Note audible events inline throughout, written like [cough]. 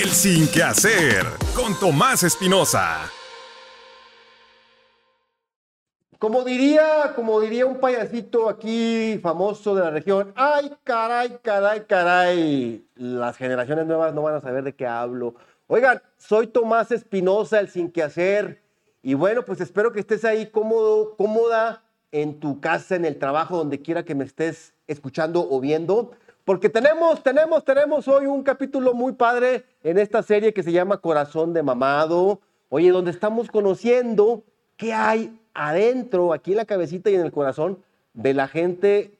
El Sin Que Hacer con Tomás Espinosa. Como diría, como diría un payasito aquí famoso de la región, ay, caray, caray, caray, las generaciones nuevas no van a saber de qué hablo. Oigan, soy Tomás Espinosa, el sin que hacer, y bueno, pues espero que estés ahí cómodo, cómoda en tu casa, en el trabajo, donde quiera que me estés escuchando o viendo, porque tenemos, tenemos, tenemos hoy un capítulo muy padre en esta serie que se llama Corazón de Mamado, oye, donde estamos conociendo qué hay adentro, aquí en la cabecita y en el corazón, de la gente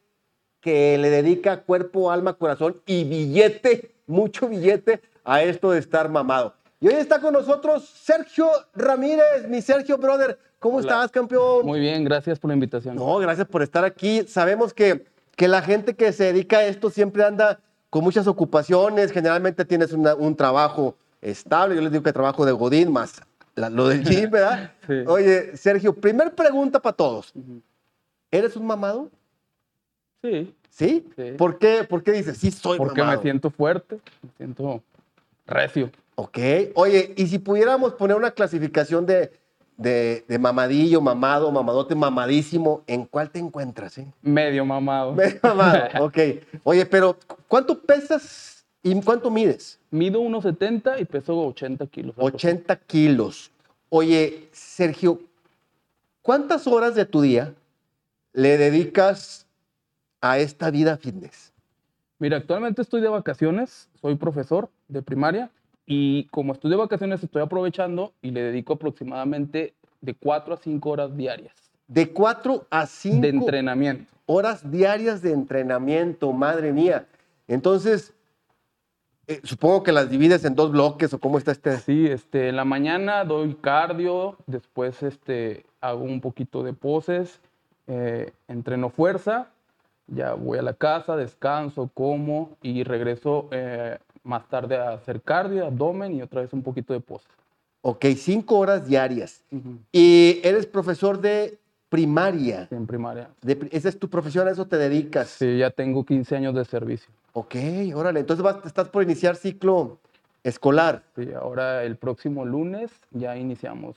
que le dedica cuerpo, alma, corazón y billete, [laughs] mucho billete a esto de estar mamado. Y hoy está con nosotros Sergio Ramírez, mi Sergio Brother. ¿Cómo estás, campeón? Muy bien, gracias por la invitación. No, gracias por estar aquí. Sabemos que, que la gente que se dedica a esto siempre anda con muchas ocupaciones. Generalmente tienes un trabajo estable. Yo les digo que trabajo de Godín más lo del [laughs] gym, ¿verdad? Sí. Oye, Sergio, primer pregunta para todos. ¿Eres un mamado? Sí. ¿Sí? ¿Por, qué, ¿Por qué dices, sí soy Porque me siento fuerte, me siento recio. Ok. Oye, y si pudiéramos poner una clasificación de, de, mamadillo, mamado, mamadote, mamadísimo, ¿en cuál te encuentras? Eh? Medio mamado. [laughs] Medio mamado, [laughs] ok. Oye, pero ¿cuánto pesas y cuánto mides? Mido 1,70 y peso 80 kilos. 80 kilos. Oye, Sergio, ¿cuántas horas de tu día le dedicas a esta vida fitness? Mira, actualmente estoy de vacaciones, soy profesor de primaria y como estoy de vacaciones estoy aprovechando y le dedico aproximadamente de 4 a 5 horas diarias. De 4 a 5 de entrenamiento. Horas diarias de entrenamiento, madre mía. Entonces, eh, supongo que las divides en dos bloques o cómo está este. Sí, este, en la mañana doy cardio, después este, hago un poquito de poses, eh, entreno fuerza, ya voy a la casa, descanso, como y regreso eh, más tarde a hacer cardio, abdomen y otra vez un poquito de pose. Ok, cinco horas diarias. Y eres profesor de primaria. Sí, en primaria. esa es tu profesión, a eso te dedicas. Sí, ya tengo 15 años de servicio. Ok, órale. Entonces estás por iniciar ciclo escolar. Sí, ahora el próximo lunes ya iniciamos.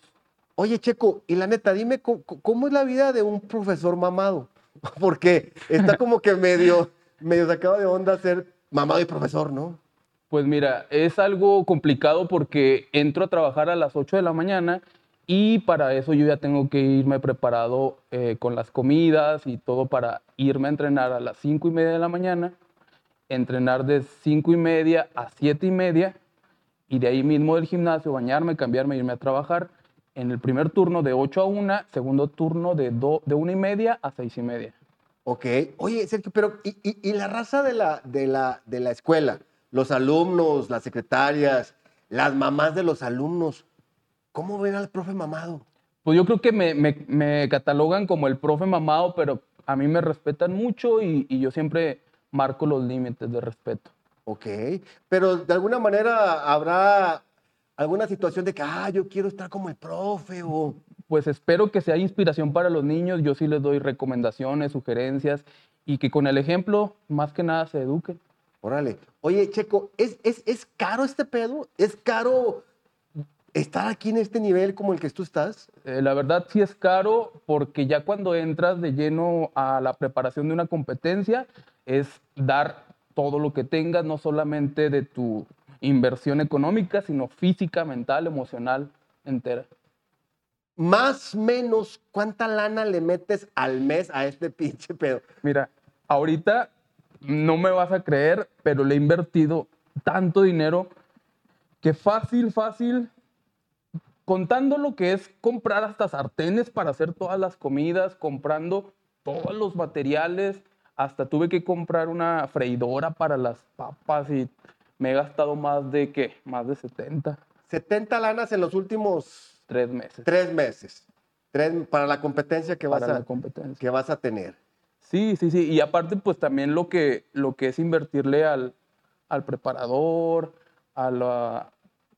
Oye, Checo, y la neta, dime cómo, es la vida de un profesor mamado. [laughs] Porque está como que medio, medio sacado de onda ser mamado y profesor, ¿no? Pues mira, es algo complicado porque entro a trabajar a las 8 de la mañana y para eso yo ya tengo que irme preparado eh, con las comidas y todo para irme a entrenar a las 5 y media de la mañana, entrenar de 5 y media a 7 y media y de ahí mismo del gimnasio, bañarme, cambiarme, irme a trabajar. En el primer turno de 8 a 1, segundo turno de, de 1 y media a 6 y media. Ok. Oye, Sergio, pero ¿y, y la raza de la, de, la, de la escuela? Los alumnos, las secretarias, las mamás de los alumnos, ¿cómo ven al profe mamado? Pues yo creo que me, catalogan como el profe mamado, pero a mí me respetan mucho y, yo siempre marco los límites de respeto. Ok, pero de alguna manera habrá alguna situación de que, ah, yo quiero estar como el profe o... Pues espero que sea inspiración para los niños, yo sí les doy recomendaciones, sugerencias y que con el ejemplo más que nada se eduquen. Órale. Oye, Checo, ¿es, es, caro este pedo? ¿Es caro estar aquí en este nivel como el que tú estás? Eh, la verdad sí es caro porque ya cuando entras de lleno a la preparación de una competencia es dar todo lo que tengas, no solamente de tu inversión económica, sino física, mental, emocional, entera. Más o menos, ¿cuánta lana le metes al mes a este pinche pedo? Mira, ahorita no me vas a creer, pero le he invertido tanto dinero que fácil, fácil, contando lo que es comprar hasta sartenes para hacer todas las comidas, comprando todos los materiales, hasta tuve que comprar una freidora para las papas y me he gastado más de, ¿qué? Más de 70. 70 lanas en los últimos... Tres meses. Tres meses. para la competencia que, vas a, que vas a tener. Sí, sí, sí. Y aparte, pues también lo que, lo que es invertirle al, al preparador, a,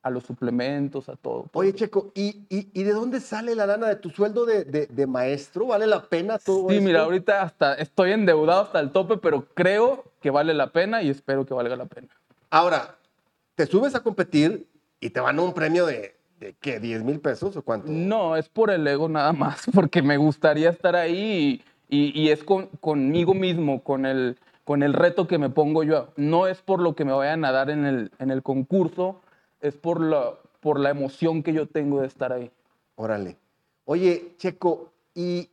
a los suplementos, a todo. Oye, Checo, ¿y, ¿y, de dónde sale la lana de tu sueldo de, de, maestro? ¿Vale la pena todo Sí, mira, ahorita hasta estoy endeudado hasta el tope, pero creo que vale la pena y espero que valga la pena. Ahora, te subes a competir y te van a un premio de, de ¿qué? ¿10 mil pesos o cuánto? No, es por el ego nada más, [laughs] porque me gustaría estar ahí y, y- y es con- conmigo mismo, con el, con el reto que me pongo yo. No es por lo que me vayan a dar en el, en el concurso, es por la, por la emoción que yo tengo de estar ahí. Órale. Oye, Checo, ¿y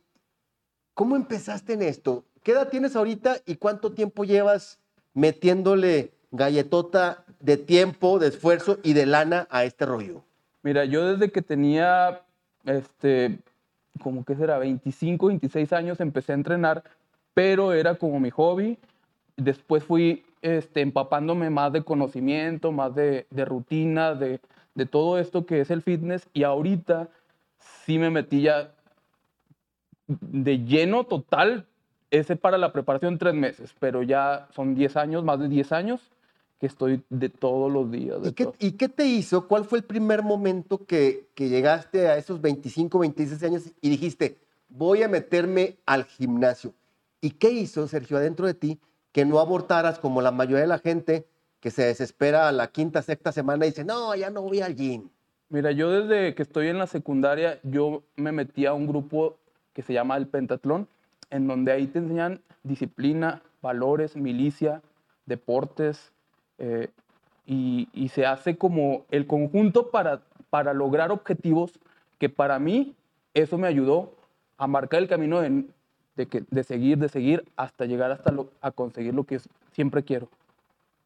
cómo empezaste en esto? ¿Qué edad tienes ahorita y cuánto tiempo llevas metiéndole galletota de tiempo, de esfuerzo y de lana a este rollo? Mira, yo desde que tenía, este, como que será, 25, 26 años, empecé a entrenar, pero era como mi hobby. Después fui este, empapándome más de conocimiento, más de, de rutina, de, de todo esto que es el fitness. Y ahorita sí me metí ya de lleno total, ese para la preparación tres meses, pero ya son 10 años, más de 10 años que estoy de todos los días. de ¿Y qué, todo. y qué te hizo? ¿Cuál fue el primer momento que, que llegaste a esos 25, 26 años y dijiste, voy a meterme al gimnasio? ¿Y qué hizo, Sergio, adentro de ti que no abortaras como la mayoría de la gente que se desespera a la quinta, sexta semana y dice, no, ya no voy al gym? Mira, yo desde que estoy en la secundaria, yo me metí a un grupo que se llama el Pentatlón, en donde ahí te enseñan disciplina, valores, milicia, deportes, eh, y, y se hace como el conjunto para, para lograr objetivos que para mí eso me ayudó a marcar el camino de, de, que, de seguir, de seguir, hasta llegar hasta lo- a conseguir lo que siempre quiero.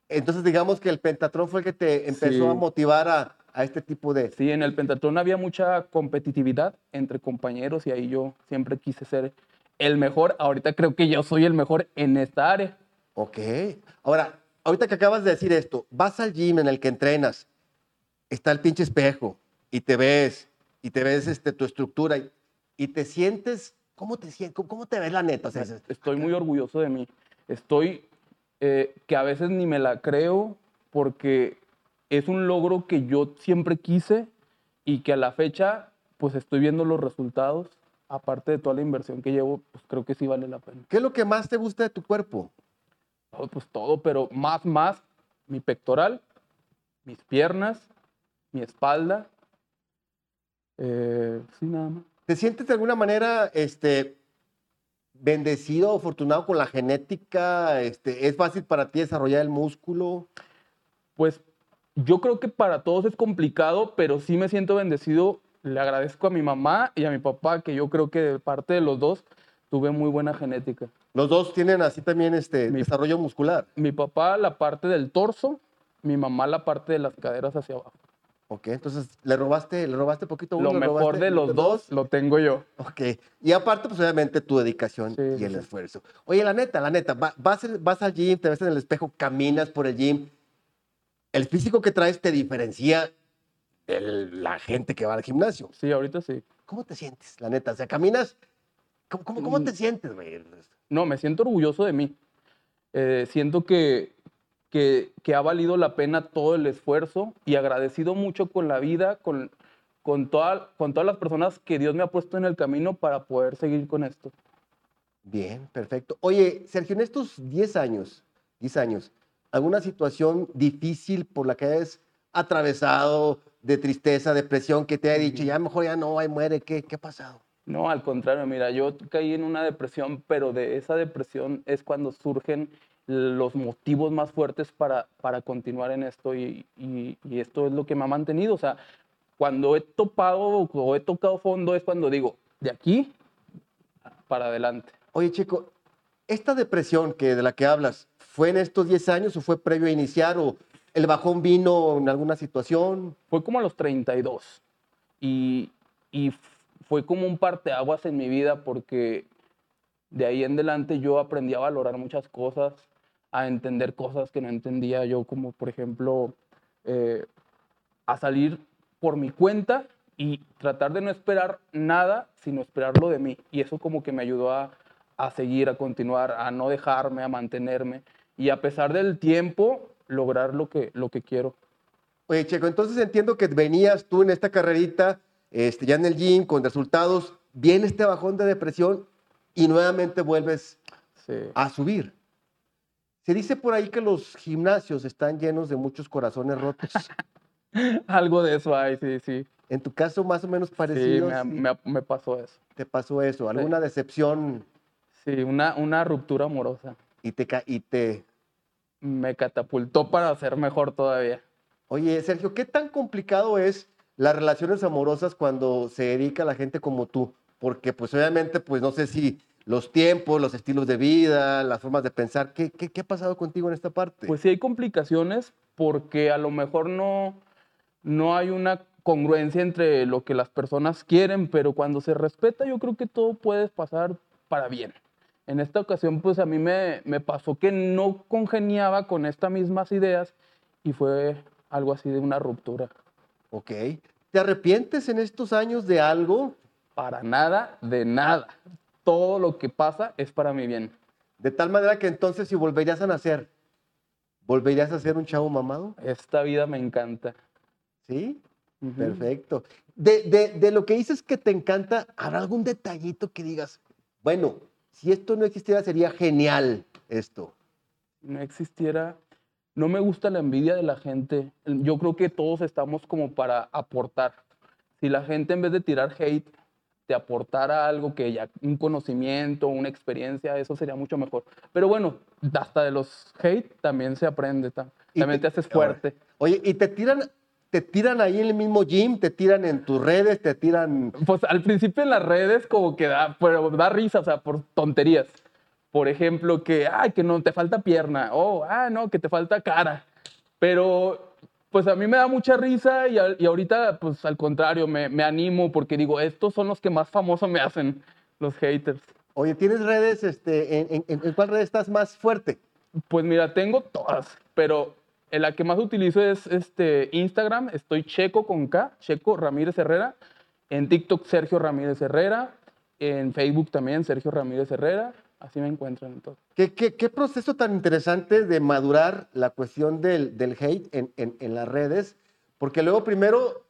Entonces, digamos que el pentatrón fue el que te empezó Sí. a motivar a, a este tipo de... Sí, en el pentatlón había mucha competitividad entre compañeros y ahí yo siempre quise ser el mejor. Ahorita creo que yo soy el mejor en esta área. Ok. Ahora, ahorita que acabas de decir esto, vas al gym en el que entrenas, está el pinche espejo y te ves, y te ves este, tu estructura y, y te sientes, ¿cómo te sientes? ¿Cómo, te ves la neta? O sea, Estoy muy orgulloso de mí. Estoy eh, que a veces ni me la creo porque es un logro que yo siempre quise y que a la fecha pues estoy viendo los resultados. Aparte de toda la inversión que llevo, pues creo que sí vale la pena. ¿Qué es lo que más te gusta de tu cuerpo? Oh, pues todo, pero más, más, mi pectoral, mis piernas, mi espalda. Eh, sí, nada más. ¿Te sientes de alguna manera este, bendecido o afortunado con la genética? Este, ¿Es fácil para ti desarrollar el músculo? Pues yo creo que para todos es complicado, pero sí me siento bendecido. Le agradezco a mi mamá y a mi papá, que yo creo que de parte de los dos tuve muy buena genética. Los dos tienen así también este, Mi- desarrollo muscular. Mi papá la parte del torso, mi mamá la parte de las caderas hacia abajo. Ok, entonces le robaste, le robaste poquito uno, Lo mejor de los dos lo tengo yo. Ok. Y aparte, pues obviamente tu dedicación Sí, y el sí. esfuerzo. Oye, la neta, la neta, va- vas, vas al gym, te ves en el espejo, caminas por el gym. El físico que traes te diferencia de la gente que va al gimnasio. Sí, ahorita sí. ¿Cómo te sientes, la neta? O sea, caminas. ¿Cómo, cómo, cómo te Mm. sientes, güey? No, me siento orgulloso de mí. Eh, siento que, que, que ha valido la pena todo el esfuerzo y agradecido mucho con la vida, con, con, toda- con todas las personas que Dios me ha puesto en el camino para poder seguir con esto. Bien, perfecto. Oye, Sergio, en estos 10 años, 10 años, ¿alguna situación difícil por la que hayas atravesado de tristeza, depresión, que te haya dicho, ya mejor ya no, ahí muere? ¿Qué, qué ha pasado? No, al contrario, mira, yo caí en una depresión, pero de esa depresión es cuando surgen los motivos más fuertes para, para continuar en esto y, y- y esto es lo que me ha mantenido. O sea, cuando he topado o he tocado fondo es cuando digo, de aquí para adelante. Oye, Chico, ¿esta depresión que, de la que hablas fue en estos 10 años o fue previo a iniciar o el bajón vino en alguna situación? Fue como a los 32 y, y fue como un parteaguas en mi vida porque de ahí en adelante yo aprendí a valorar muchas cosas, a entender cosas que no entendía yo, como por ejemplo eh, a salir por mi cuenta y tratar de no esperar nada, sino esperarlo de mí. Y eso como que me ayudó a, a seguir, a continuar, a no dejarme, a mantenerme y a pesar del tiempo lograr lo que, lo que quiero. Oye, Checo, entonces entiendo que venías tú en esta carrerita, este, ya en el gym, con resultados, viene este bajón de depresión y nuevamente vuelves Sí. a subir. Se dice por ahí que los gimnasios están llenos de muchos corazones rotos. [laughs] Algo de eso hay, sí, sí. En tu caso, más o menos parecido, sí, me- me pasó eso. te pasó eso, alguna decepción Sí, una, una ruptura amorosa. y te, y te... Me catapultó para ser mejor todavía. Oye, Sergio, ¿qué tan complicado es las relaciones amorosas cuando se dedica a la gente como tú? Porque pues obviamente, pues no sé si los tiempos, los estilos de vida, las formas de pensar, ¿qué, qué, qué ha pasado contigo en esta parte? Pues sí hay complicaciones porque a lo mejor no, no hay una congruencia entre lo que las personas quieren, pero cuando se respeta yo creo que todo puede pasar para bien. En esta ocasión pues a mí me, me pasó que no congeniaba con estas mismas ideas y fue algo así de una ruptura. Ok. ¿Te arrepientes en estos años de algo? Para nada, de nada. Todo lo que pasa es para mi bien. De tal manera que entonces si volverías a nacer, ¿volverías a ser un chavo mamado? Esta vida me encanta. Sí, perfecto. De, de, de lo que dices que te encanta, ¿habrá algún detallito que digas, bueno, si esto no existiera sería genial esto? no existiera, no me gusta la envidia de la gente. Yo creo que todos estamos como para aportar. Si la gente en vez de tirar hate, te aportara algo que ya, un conocimiento, una experiencia, eso sería mucho mejor. Pero bueno, hasta de los hate también se aprende, también te, haces ahora, fuerte. Oye, y te tiran, te tiran ahí en el mismo gym, te tiran en tus redes, te tiran... Pues al principio en las redes como que da, pero da risa, o sea, por tonterías. Por ejemplo, que, ay, que no te falta pierna, o, ah, no, que te falta cara. Pero, pues a mí me da mucha risa y, a- y ahorita, pues al contrario, me, me animo porque digo, estos son los que más famoso me hacen, los haters. Oye, ¿tienes redes, este, en, en- en cuál red estás más fuerte? Pues mira, tengo todas, pero en la que más utilizo es este Instagram, estoy Checo con K, Checo Ramírez Herrera, en TikTok Sergio Ramírez Herrera, en Facebook también Sergio Ramírez Herrera, así me encuentran en todo. ¿Qué, qué, qué proceso tan interesante de madurar la cuestión del, del hate en, en- en las redes? Porque luego primero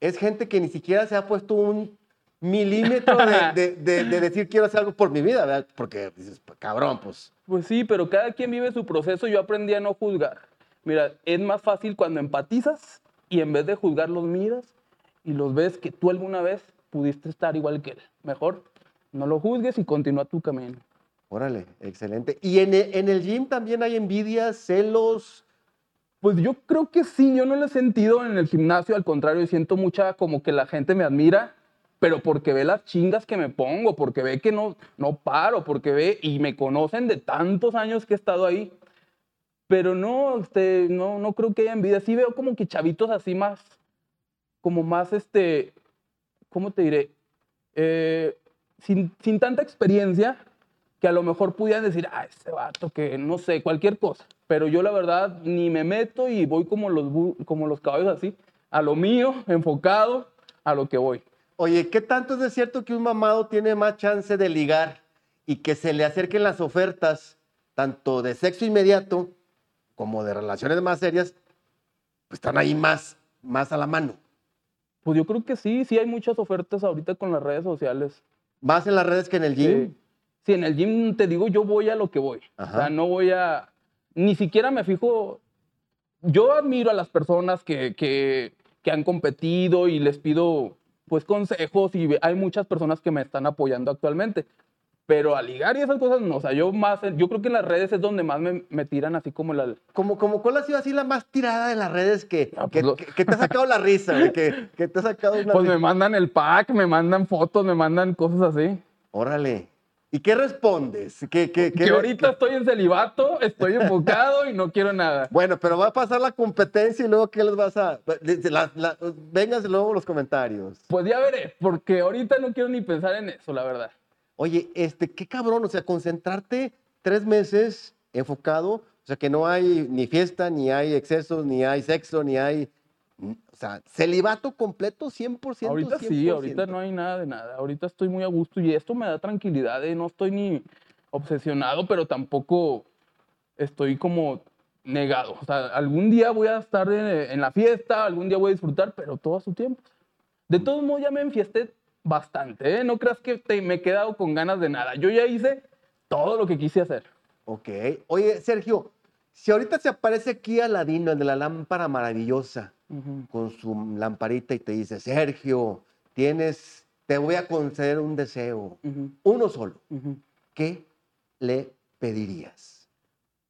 es gente que ni siquiera se ha puesto un milímetro de, [laughs] de- de- de decir quiero hacer algo por mi vida, ¿verdad? Porque dices, cabrón, pues... Pues sí, pero cada quien vive su proceso, yo aprendí a no juzgar. Mira, es más fácil cuando empatizas y en vez de juzgar los miras y los ves que tú alguna vez pudiste estar igual que él. Mejor no lo juzgues y continúa tu camino. Órale, excelente. ¿Y en el, en el gym también hay envidias, celos? Pues yo creo que sí, yo no lo he sentido en el gimnasio, al contrario, siento mucha como que la gente me admira, pero porque ve las chingas que me pongo, porque ve que no, no paro, porque ve y me conocen de tantos años que he estado ahí. Pero no, este, no, no creo que haya envidia. Sí veo como que chavitos así más, como más, este, ¿cómo te diré? Eh, sin, sin tanta experiencia, que a lo mejor pudieran decir, ah, este vato, que no sé, cualquier cosa. Pero yo la verdad ni me meto y voy como los, como los caballos así, a lo mío, enfocado, a lo que voy. Oye, ¿qué tanto es de cierto que un mamado tiene más chance de ligar y que se le acerquen las ofertas, tanto de sexo inmediato como de relaciones más serias, pues están ahí más, más a la mano? Pues yo creo que sí, sí hay muchas ofertas ahorita con las redes sociales. Más en las redes que en el gym. Sí. Sí, en el gym te digo, yo voy a lo que voy. O Ajá. sea, no voy a. Ni siquiera me fijo. Yo admiro a las personas que, que, que han competido y les pido pues consejos y hay muchas personas que me están apoyando actualmente. Pero a ligar y esas cosas no. O sea, yo más, yo creo que en las redes es donde más me, me tiran así como la. Como, como, ¿Cuál ha sido así la más tirada de las redes que, Ah, pues que, lo- que- que te ha sacado la risa, que, que te ha sacado una Pues me risa? mandan el pack, me mandan fotos, me mandan cosas así. Órale. ¿Y qué respondes? ¿Qué, qué- qué Que ahorita estoy en celibato, estoy [laughs] enfocado y no quiero nada. Bueno, pero va a pasar la competencia y luego ¿qué les vas a...? La, la, vénganse luego los comentarios. Pues ya veré, porque ahorita no quiero ni pensar en eso, la verdad. Oye, este, qué cabrón, o sea, concentrarte tres meses enfocado, o sea, que no hay ni fiesta, ni hay excesos, ni hay sexo, ni hay... O sea, celibato completo 100%. Ahorita sí, 100%. ahorita no hay nada de nada. Ahorita estoy muy a gusto y esto me da tranquilidad. ¿eh? No estoy ni obsesionado, pero tampoco estoy como negado. O sea, algún día voy a estar en, en la fiesta, algún día voy a disfrutar, pero todo a su tiempo. De todos modos, ya me enfiesté bastante. ¿eh? No creas que te- me he quedado con ganas de nada. Yo ya hice todo lo que quise hacer. Ok. Oye, Sergio, Si ahorita se aparece aquí Aladino, el de la lámpara maravillosa, con su lamparita y te dice, Sergio, tienes, te voy a conceder un deseo, uno solo. ¿Qué le pedirías?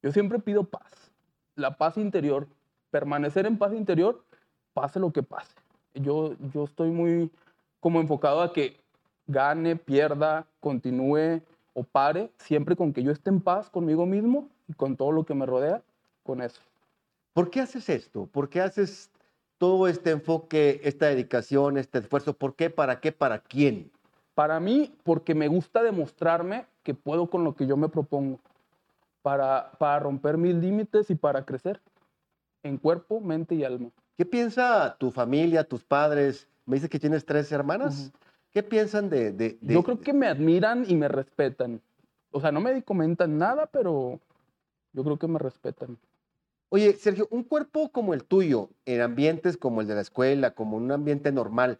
Yo siempre pido paz, la paz interior, permanecer en paz interior, pase lo que pase. Yo, yo estoy muy como enfocado a que gane, pierda, continúe o pare, siempre con que yo esté en paz conmigo mismo y con todo lo que me rodea, con eso. ¿Por qué haces esto? ¿Por qué haces todo este enfoque, esta dedicación, este esfuerzo? ¿Por qué? ¿Para qué? ¿Para quién? Para mí, porque me gusta demostrarme que puedo con lo que yo me propongo, para, para romper mis límites y para crecer en cuerpo, mente y alma. ¿Qué piensa tu familia, tus padres? Me dices que tienes tres hermanas. ¿Qué piensan de, de- de- Yo creo que me admiran y me respetan. O sea, no me comentan nada, pero yo creo que me respetan. Oye, Sergio, un cuerpo como el tuyo, en ambientes como el de la escuela, como un ambiente normal,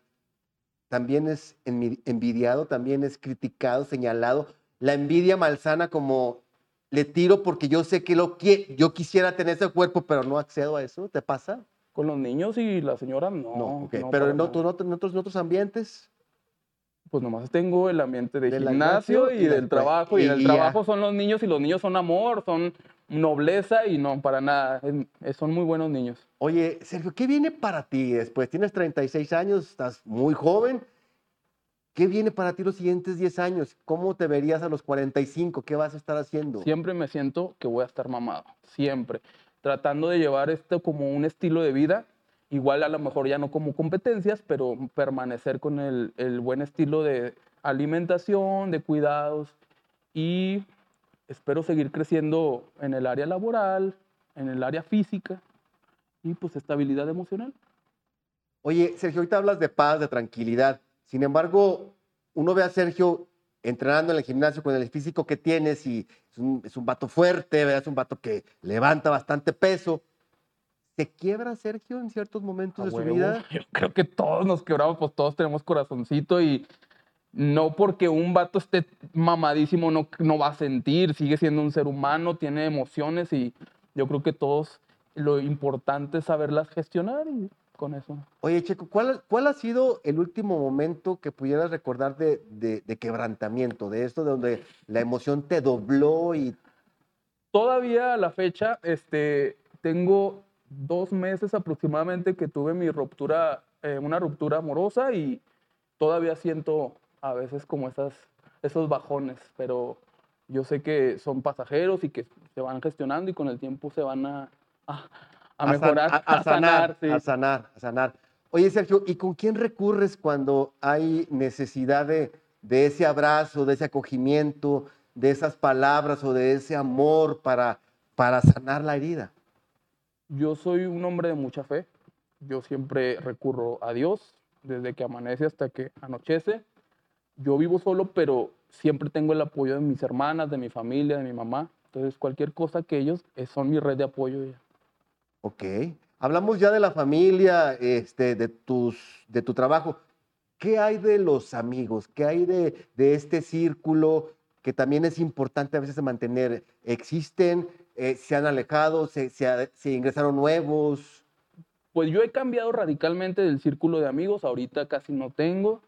también es envi- envidiado, también es criticado, señalado. La envidia malsana como le tiro porque yo sé que lo que yo quisiera tener ese cuerpo, pero no accedo a eso. ¿Te pasa? Con los niños y la señora no. No, ok. no, pero en, otro- en otro- en otros, en otros ambientes. Pues nomás tengo el ambiente de Del gimnasio gimnasio y y del trabajo. Y, y- en el y trabajo son los niños y los niños son amor, son nobleza y no, para nada. es- son muy buenos niños. Oye, Sergio, ¿qué viene para ti después? Tienes 36 años, estás muy joven. ¿Qué viene para ti los siguientes 10 años? ¿Cómo te verías a los 45? ¿Qué vas a estar haciendo? Siempre me siento que voy a estar mamado, siempre. Tratando de llevar esto como un estilo de vida, igual a lo mejor ya no como competencias, pero permanecer con el, el buen estilo de alimentación, de cuidados y espero seguir creciendo en el área laboral, en el área física y pues estabilidad emocional. Oye, Sergio, ahorita hablas de paz, de tranquilidad. Sin embargo, uno ve a Sergio entrenando en el gimnasio con el físico que tienes y es un, es un vato fuerte, ¿verdad? es un vato que levanta bastante peso. ¿Se quiebra Sergio en ciertos momentos A de su huevo. vida? [laughs] Yo creo que todos nos quebramos, pues todos tenemos corazoncito y no porque un vato esté mamadísimo no, no va a sentir, sigue siendo un ser humano, tiene emociones y yo creo que todos lo importante es saberlas gestionar y con eso. Oye, Checo, ¿cuál, cuál ha sido el último momento que pudieras recordar de, de- de quebrantamiento, de esto de donde la emoción te dobló y Todavía a la fecha, este, tengo dos meses aproximadamente que tuve mi ruptura, eh, una ruptura amorosa y todavía siento a veces como esas, esos bajones, pero yo sé que son pasajeros y que se van gestionando y con el tiempo se van a, a, a san- mejorar, a, a sanar, sí. a sanar, a sanar. Oye, Sergio, ¿y con quién recurres cuando hay necesidad de, de ese abrazo, de ese acogimiento, de esas palabras o de ese amor para, para sanar la herida? Yo soy un hombre de mucha fe. Yo siempre recurro a Dios desde que amanece hasta que anochece. Yo vivo solo, pero siempre tengo el apoyo de mis hermanas, de mi familia, de mi mamá. Entonces, cualquier cosa que ellos eh, son mi red de apoyo. ya. Ok. Hablamos ya de la familia, este, de, tus, de tu trabajo. ¿Qué hay de los amigos? ¿Qué hay de, de este círculo que también es importante a veces mantener? ¿Existen? Eh, ¿Se han alejado? ¿Se, se se ingresaron nuevos? Pues yo he cambiado radicalmente del círculo de amigos. Ahorita casi no tengo.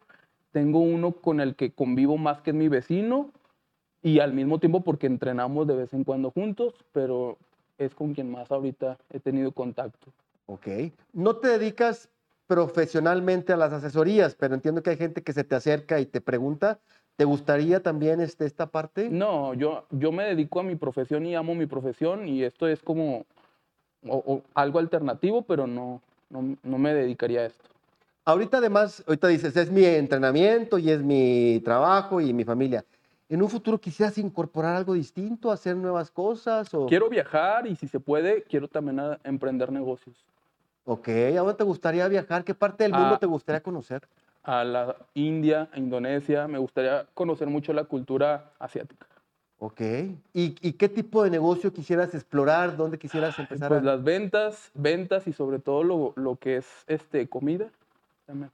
Tengo uno con el que convivo más que es mi vecino y al mismo tiempo porque entrenamos de vez en cuando juntos, pero es con quien más ahorita he tenido contacto. Ok. No te dedicas profesionalmente a las asesorías, pero entiendo que hay gente que se te acerca y te pregunta, ¿te gustaría también este, esta parte? No, yo, yo me dedico a mi profesión y amo mi profesión y esto es como o- o algo alternativo, pero no, no, no me dedicaría a esto. Ahorita además, ahorita dices, es mi entrenamiento y es mi trabajo y mi familia. ¿En un futuro quisieras incorporar algo distinto, hacer nuevas cosas? O... Quiero viajar y si se puede, quiero también a- emprender negocios. Ok, ¿a dónde te gustaría viajar? ¿Qué parte del mundo Ah. te gustaría conocer? A la India, a Indonesia, me gustaría conocer mucho la cultura asiática. Ok. ¿Y, y qué tipo de negocio quisieras explorar? ¿Dónde quisieras empezar Pues a...? las ventas, ventas y sobre todo lo, lo que es este, comida. También.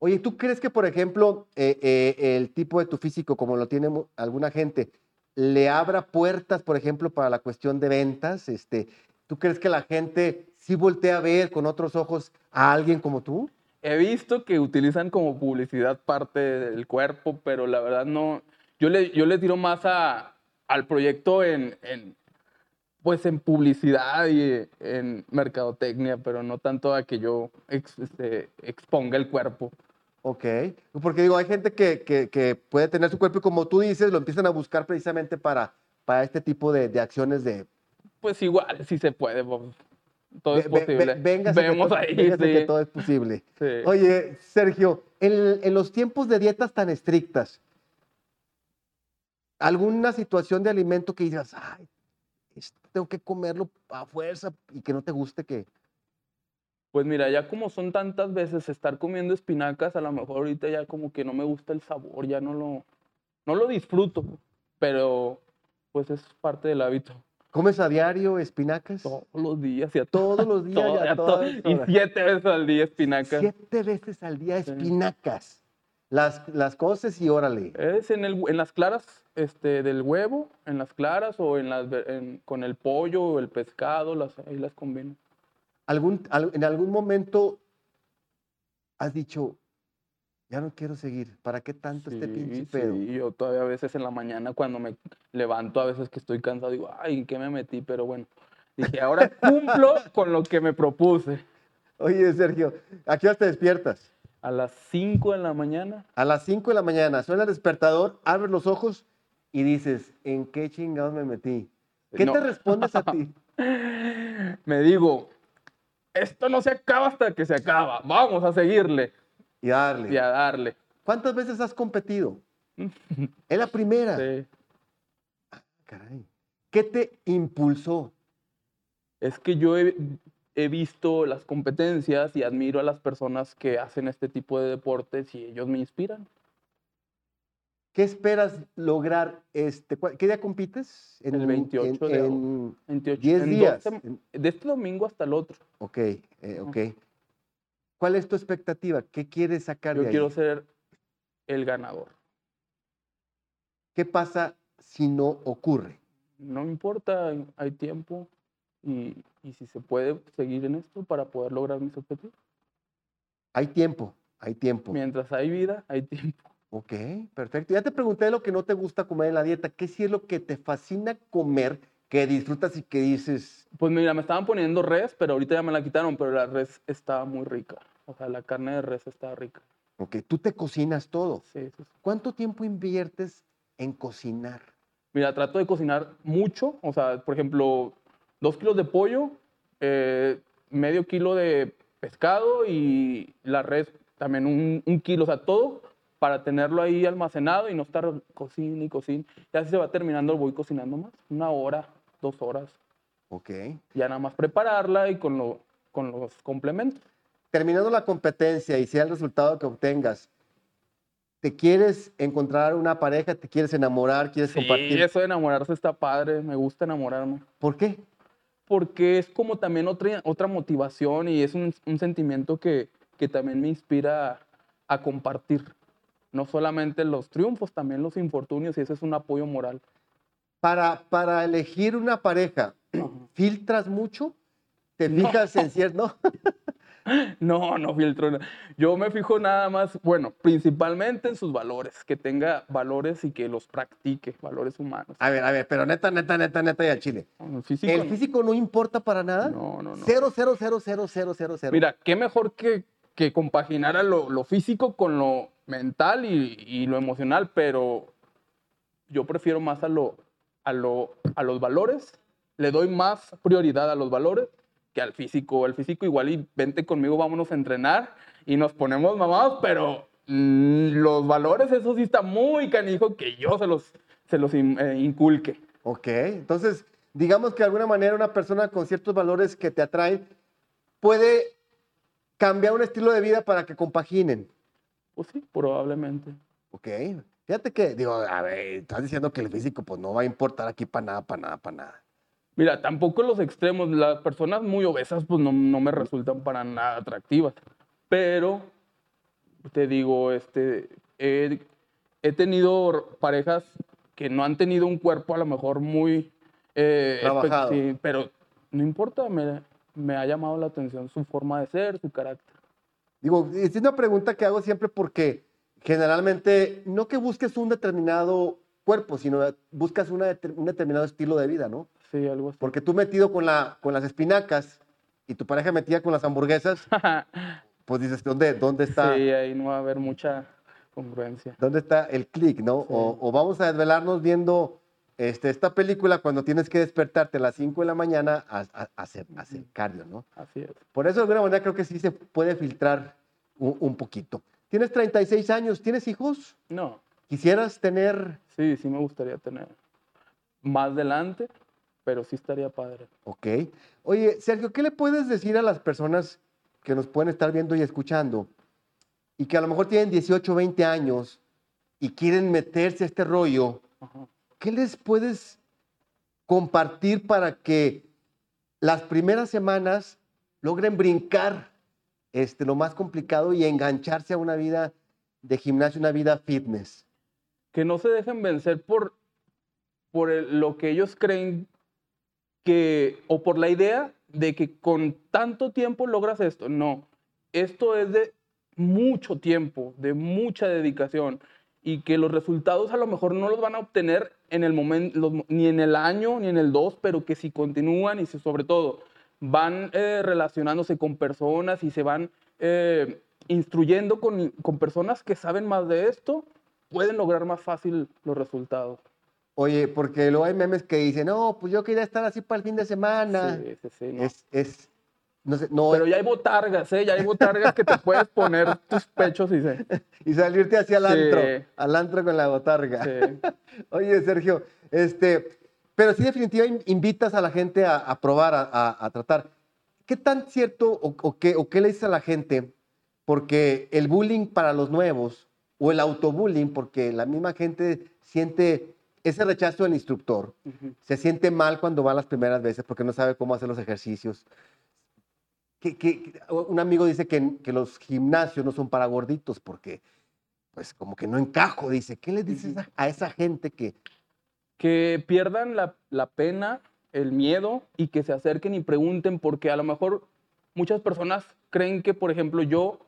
Oye, ¿tú crees que, por ejemplo, eh, eh, el tipo de tu físico, como lo tiene alguna gente, le abra puertas, por ejemplo, para la cuestión de ventas? Este, ¿Tú crees que la gente sí voltea a ver con otros ojos a alguien como tú? He visto que utilizan como publicidad parte del cuerpo, pero la verdad no. Yo le, yo le tiro más a, al proyecto en, en, pues en publicidad y en mercadotecnia, pero no tanto a que yo ex- este, exponga el cuerpo. Ok, porque digo, hay gente que, que- que puede tener su cuerpo y como tú dices, lo empiezan a buscar precisamente para, para este tipo de, de acciones de... Pues igual, si se puede, todo es ve- ve- posible. véngase que Vemos ahí, que sí. todo es posible. Sí. Oye, Sergio, en, en los tiempos de dietas tan estrictas, ¿alguna situación de alimento que digas, ay, tengo que comerlo a fuerza y que no te guste que... Pues mira, ya como son tantas veces estar comiendo espinacas, a lo mejor ahorita ya como que no me gusta el sabor, ya no lo, no lo disfruto, pero pues es parte del hábito. ¿Comes a diario espinacas? Todos los días y a Todos [laughs] los días y a todas y siete veces al día espinacas. Siete veces al día espinacas. Las, las coces y órale. Es en, el, en las claras este, del huevo, en las claras o en las, en- con el pollo o el pescado, las, ahí las combino. ¿Algún, al- ¿En algún momento has dicho, ya no quiero seguir? ¿Para qué tanto este pinche Sí, pedo? sí, yo todavía a veces en la mañana cuando me levanto, a veces que estoy cansado, digo, ay, ¿en qué me metí? Pero bueno, dije, ahora cumplo con lo que me propuse. [laughs] Oye, Sergio, ¿a qué hora te despiertas? A las 5 de la mañana, A las 5 de la mañana suena el despertador, abres los ojos y dices, ¿en qué chingados me metí? ¿Qué No. te respondes a ti? [laughs] me digo, esto no se acaba hasta que se acaba, vamos a seguirle Y darle. y a darle. ¿Cuántas veces has competido? [laughs] Es la primera. Sí. Caray. ¿Qué te impulsó? Es que yo he, he visto las competencias y admiro a las personas que hacen este tipo de deportes y ellos me inspiran. ¿Qué esperas lograr? Este, ¿Qué día compites? El 28 de en 28, 10 en días. 12 de este domingo hasta el otro. Ok, eh, ok. ¿Cuál es tu expectativa? ¿Qué quieres sacar Yo de ahí? quiero ser el ganador. ¿Qué pasa si no ocurre? No importa, hay tiempo y, y si se puede seguir en esto para poder lograr mis objetivos. Hay tiempo, hay tiempo. Mientras hay vida, hay tiempo. Ok, perfecto. Ya te pregunté lo que no te gusta comer en la dieta. ¿Qué sí es lo que te fascina comer, que disfrutas y que dices, Pues mira, me estaban poniendo res, pero ahorita ya me la quitaron, pero la res estaba muy rica. O sea, la carne de res está rica. ok, tú te cocinas todo? Sí, sí, sí. ¿Cuánto tiempo inviertes en cocinar? Mira, trato de cocinar mucho. O sea, por ejemplo, dos kilos de pollo, eh, medio kilo de pescado y la res también un, un kilo. O sea, todo para tenerlo ahí almacenado y no estar cocina y cocina. Y así se va terminando, voy cocinando más. Una hora, dos horas. Ok. Ya nada más prepararla y con, lo, con los complementos. Terminando la competencia y sea el resultado que obtengas, ¿te quieres encontrar una pareja? ¿Te quieres enamorar? ¿Quieres Sí, compartir? eso de enamorarse está padre. Me gusta enamorarme. ¿Por qué? Porque es como también otra, otra motivación y es un, un sentimiento que, que también me inspira a, a compartir. No solamente los triunfos, también los infortunios y ese es un apoyo moral. Para, para elegir una pareja, [clears throat] ¿filtras mucho? ¿Te fijas en cierto? [laughs] [laughs] No, no filtro. nada. Yo me fijo nada más, bueno, principalmente en sus valores, que tenga valores y que los practique, valores humanos. A ver, a ver, pero neta, neta, neta, neta y al chile. El físico, ¿El no. físico no importa para nada? No, no, no. Cero, cero, cero, cero, cero, cero, cero. Mira, qué mejor que, que compaginara lo, lo físico con lo mental y, y lo emocional, pero yo prefiero más a, lo, a, lo, a los valores, le doy más prioridad a los valores que al físico. El físico igual y vente conmigo, vámonos a entrenar y nos ponemos mamados, pero mm, los valores, eso sí está muy canijo que yo se los, se los in- eh, inculque. Ok, entonces, digamos que de alguna manera una persona con ciertos valores que te atraen puede cambiar un estilo de vida para que compaginen. Pues sí, probablemente. Ok, fíjate que, digo, a ver, estás diciendo que el físico pues no va a importar aquí para nada, para nada, para nada. Mira, tampoco los extremos, las personas muy obesas pues no, no me resultan para nada atractivas. Pero, te digo, este, he, he tenido parejas que no han tenido un cuerpo a lo mejor muy... eh, Trabajado. sí, pero no importa, me, me ha llamado la atención su forma de ser, su carácter. Digo, es una pregunta que hago siempre porque generalmente no que busques un determinado cuerpo, sino buscas una un determinado estilo de vida, ¿no? Sí, algo así. Porque tú metido con, la, con las espinacas y tu pareja metida con las hamburguesas, [laughs] pues dices, ¿dónde, dónde está? Sí, ahí no va a haber mucha congruencia. ¿Dónde está el clic, no? O, o vamos a desvelarnos viendo este, esta película cuando tienes que despertarte a las 5 de la mañana a, a- a hacer, a hacer cardio, ¿no? Así es. Por eso de alguna manera creo que sí se puede filtrar un, un poquito. Tienes 36 años, ¿tienes hijos? No, ¿Quisieras tener, sí, sí me gustaría tener más adelante, pero sí estaría padre. ok? Oye, Sergio, ¿qué le puedes decir a las personas que nos pueden estar viendo y escuchando y que a lo mejor tienen 18, 20 años y quieren meterse a este rollo? Ajá. ¿qué les puedes compartir para que las primeras semanas logren brincar este, lo más complicado y engancharse a una vida de gimnasio, una vida fitness? que no se dejen vencer por, por el- lo que ellos creen o por la idea de que con tanto tiempo logras esto. No, esto es de mucho tiempo, de mucha dedicación y que los resultados a lo mejor no los van a obtener en el momento, ni en el año, ni en el dos, pero que si continúan y si sobre todo van eh, relacionándose con personas y se van eh, instruyendo con personas que saben más de esto, pueden lograr más fácil los resultados. Oye, porque luego hay memes que dicen, no, pues yo quería estar así para el fin de semana. Sí, sí, sí, no. Es, es, no sé, no, Pero ya hay botargas, ¿eh? Ya hay botargas que te puedes poner tus pechos y se... [laughs] y salirte hacia el Sí. antro, al antro con la botarga. Sí. [laughs] Oye, Sergio, este, pero sí definitivamente invitas a la gente a, a probar, a, a- a tratar. ¿Qué tan cierto o, o qué, o qué le dices a la gente? Porque el bullying para los nuevos o el autobullying, porque la misma gente siente ese rechazo del instructor, se siente mal cuando va las primeras veces porque no sabe cómo hacer los ejercicios. Que, que- un amigo dice que, que los gimnasios no son para gorditos porque, pues, como que no encajo. Dice, ¿qué le dices a, a esa gente que, que pierdan la, la pena, el miedo y que se acerquen y pregunten, porque a lo mejor muchas personas creen que, por ejemplo, yo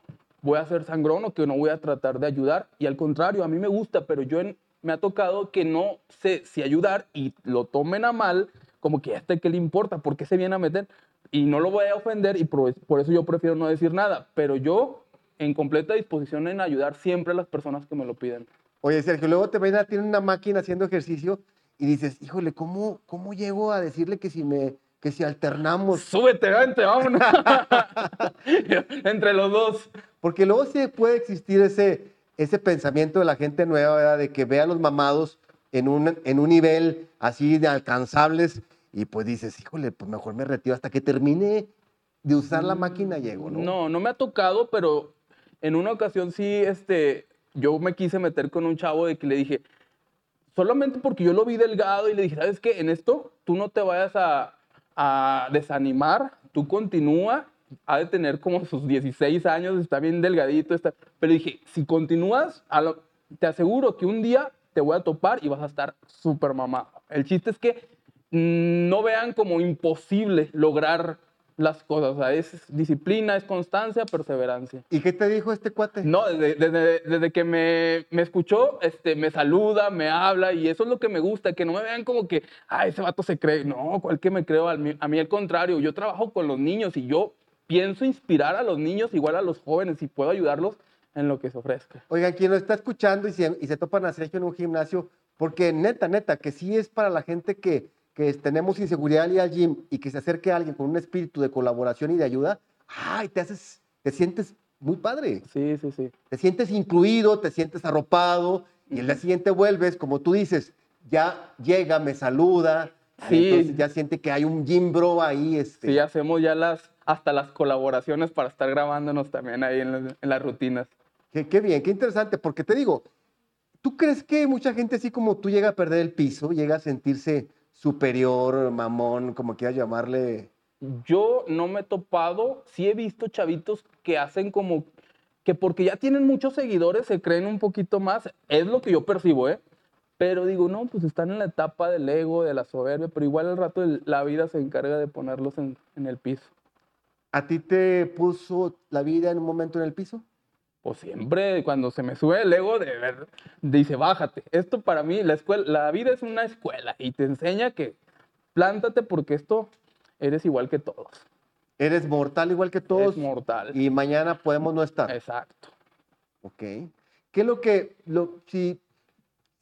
voy a ser sangrón o que no voy a tratar de ayudar, y al contrario, a mí me gusta, pero yo en- me ha tocado que no sé si ayudar y lo tomen a mal, como que a este qué le importa, por qué se viene a meter, y no lo voy a ofender, y por, por eso yo prefiero no decir nada, pero yo en completa disposición en ayudar siempre a las personas que me lo piden. Oye, Sergio, luego te ven a tiene una máquina haciendo ejercicio y dices, híjole, ¿cómo, cómo llego a decirle que si me que si alternamos? Súbete, vente, vámonos. [laughs] Entre los dos. Porque luego sí puede existir ese, ese pensamiento de la gente nueva, ¿verdad? De que ve a los mamados en un, en un nivel así de alcanzables y pues dices, híjole, pues mejor me retiro hasta que termine de usar la máquina llego, ¿no? No, no me ha tocado, pero en una ocasión sí, este, yo me quise meter con un chavo de que le dije, solamente porque yo lo vi delgado y le dije, ¿sabes qué? En esto tú no te vayas a, a desanimar, tú continúa, ha de tener como sus 16 años, está bien delgadito, está... pero dije, si continúas, a lo- te aseguro que un día te voy a topar y vas a estar súper mamado. El chiste es que no vean como imposible lograr las cosas, o sea, es disciplina, es constancia, perseverancia. ¿Y qué te dijo este cuate? No, desde, desde- desde que me, me escuchó, este, me saluda, me habla y eso es lo que me gusta, que no me vean como que, ah, ese vato se cree. No, ¿cuál que me creo? A mí, a mí al contrario, yo trabajo con los niños y yo pienso inspirar a los niños igual a los jóvenes y puedo ayudarlos en lo que se ofrezca. Oigan, quien lo está escuchando y se, y se topan a Sergio en un gimnasio, porque neta, neta, que sí es para la gente que, que tenemos inseguridad al ir al gym y que se acerque a alguien con un espíritu de colaboración y de ayuda, ay, te haces, te sientes muy padre. Sí, sí, sí. Te sientes incluido, te sientes arropado y el día siguiente vuelves, como tú dices, ya llega, me saluda, Sí. entonces ya siente que hay un gym bro ahí. Este. Sí, hacemos ya las, hasta las colaboraciones para estar grabándonos también ahí en, las- en las rutinas. Qué, qué bien, qué interesante, porque te digo, ¿tú crees que mucha gente así como tú llega a perder el piso, llega a sentirse superior, mamón, como quieras llamarle? Yo no me he topado, sí he visto chavitos que hacen como que porque ya tienen muchos seguidores se creen un poquito más, es lo que yo percibo, ¿eh? Pero digo, no, pues están en la etapa del ego, de la soberbia, pero igual al rato el- la vida se encarga de ponerlos en, en el piso. ¿A ti te puso la vida en un momento en el piso? Pues siempre cuando se me sube el ego, de ver, dice, bájate. Esto para mí, la, escuela, la vida es una escuela y te enseña que plántate porque esto eres igual que todos. Eres mortal igual que todos es mortal. y mañana podemos no estar. Exacto. Ok. ¿Qué es lo que, lo, si,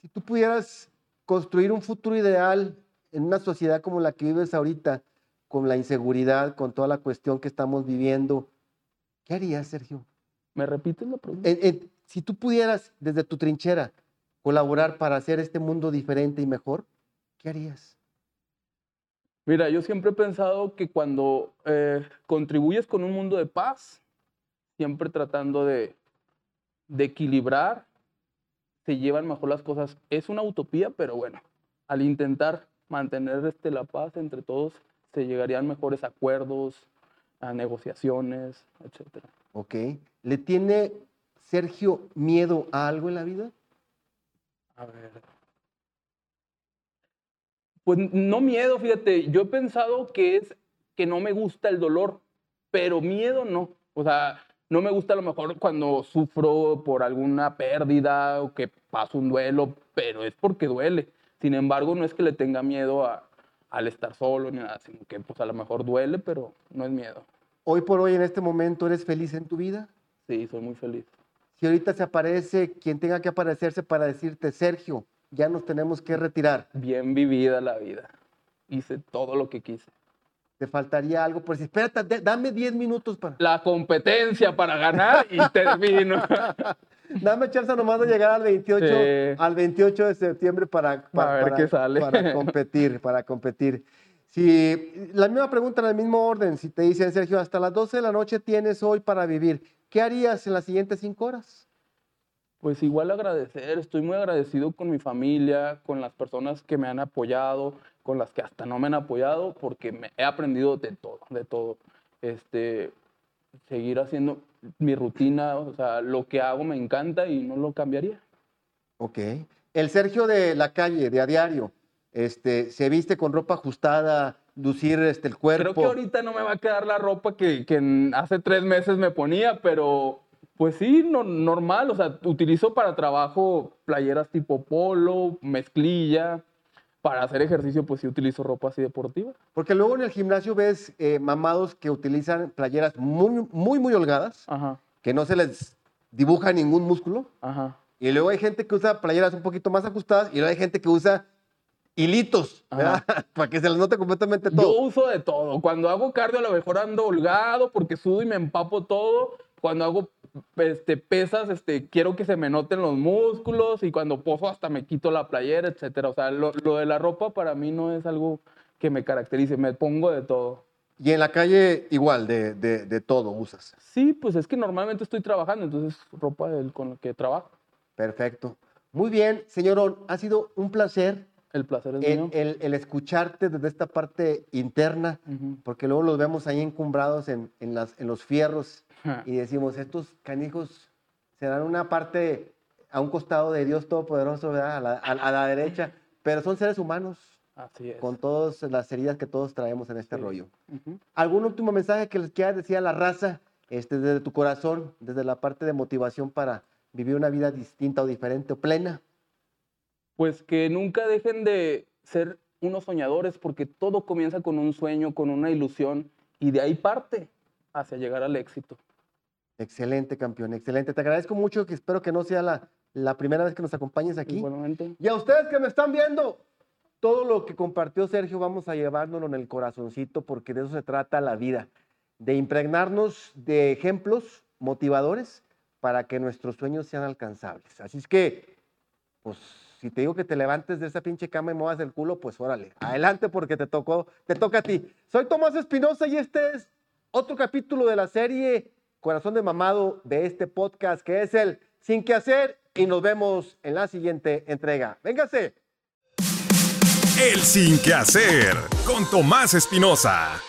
si tú pudieras construir un futuro ideal en una sociedad como la que vives ahorita, con la inseguridad, con toda la cuestión que estamos viviendo, ¿qué harías, Sergio? ¿Me repites la pregunta? En- en- si tú pudieras, desde tu trinchera, colaborar para hacer este mundo diferente y mejor, ¿qué harías? Mira, yo siempre he pensado que cuando eh, contribuyes con un mundo de paz, siempre tratando de, de equilibrar, se llevan mejor las cosas. Es una utopía, pero bueno, al intentar mantener este, la paz entre todos, se llegarían mejores acuerdos, a negociaciones, etc. ¿Ok? ¿Le tiene Sergio miedo a algo en la vida? A ver. Pues no miedo, fíjate, yo he pensado que es que no me gusta el dolor, pero miedo no. O sea, no me gusta a lo mejor cuando sufro por alguna pérdida o que paso un duelo, pero es porque duele. Sin embargo, no es que le tenga miedo a, al estar solo ni nada, sino que pues a lo mejor duele, pero no es miedo. Hoy por hoy, en este momento, ¿eres feliz en tu vida? Sí, soy muy feliz. Si ahorita se aparece quien tenga que aparecerse para decirte, Sergio, ya nos tenemos que retirar, Bien vivida la vida. Hice todo lo que quise. te faltaría algo, por si, espérate, dame 10 minutos para... la competencia para ganar y termino. [laughs] Dame chance nomás de llegar al 28, Sí. al 28 de septiembre para, pa- A ver para, qué sale. para competir, para competir. Si, la misma pregunta en el mismo orden, si te dicen, Sergio, hasta las 12 de la noche tienes hoy para vivir, ¿qué harías en las siguientes 5 horas? Pues igual agradecer, estoy muy agradecido con mi familia, con las personas que me han apoyado, con las que hasta no me han apoyado, porque me he aprendido de todo, de todo. Este, seguir haciendo mi rutina, o sea, lo que hago me encanta y no lo cambiaría. Ok. El Sergio de la calle, de a diario, este, se viste con ropa ajustada, lucir este, el cuerpo. Creo que ahorita no me va a quedar la ropa que, que hace tres meses me ponía, pero pues sí, no- normal. O sea, utilizo para trabajo playeras tipo polo, mezclilla. Para hacer ejercicio, pues sí utilizo ropa así deportiva. Porque luego en el gimnasio ves eh, mamados que utilizan playeras muy, muy, muy holgadas, Ajá, que no se les dibuja ningún músculo. ajá. Y luego hay gente que usa playeras un poquito más ajustadas y luego hay gente que usa hilitos, ¿verdad? [laughs] Para que se les note completamente Yo todo. uso de todo. Cuando hago cardio, a lo mejor ando holgado porque sudo y me empapo todo. Cuando hago este, pesas, este, quiero que se me noten los músculos. Y cuando poso, hasta me quito la playera, etcétera. O sea, lo, lo de la ropa para mí no es algo que me caracterice. Me pongo de todo. Y en la calle igual, de, de- de todo usas. Sí, pues es que normalmente estoy trabajando, entonces ropa del- con la que trabajo. Perfecto. Muy bien, señorón, ha sido un placer El placer es el, mío. el- el escucharte desde esta parte interna, porque luego los vemos ahí encumbrados en, en las, en los fierros y decimos, estos canijos se dan una parte a un costado de Dios Todopoderoso, ¿verdad? A la, a- a la derecha, [laughs] pero son seres humanos Así es. con todas las heridas que todos traemos en este Sí. rollo. ¿Algún último mensaje que les quieras decir a la raza este, desde tu corazón, desde la parte de motivación para vivir una vida distinta o diferente o plena? Pues que nunca dejen de ser unos soñadores porque todo comienza con un sueño, con una ilusión y de ahí parte hacia llegar al éxito. Excelente, campeón, excelente. Te agradezco mucho, que espero que no sea la, la primera vez que nos acompañes aquí. Igualmente. Y a ustedes que me están viendo, todo lo que compartió Sergio vamos a llevárnoslo en el corazoncito porque de eso se trata la vida, de impregnarnos de ejemplos motivadores para que nuestros sueños sean alcanzables. Así es que, pues, si te digo que te levantes de esa pinche cama y muevas el culo, pues órale, adelante porque te tocó, te toca a ti. Soy Tomás Espinosa y este es otro capítulo de la serie Corazón de Mamado de este podcast que es el Sin que hacer y nos vemos en la siguiente entrega. Véngase. El sin que hacer con Tomás Espinosa.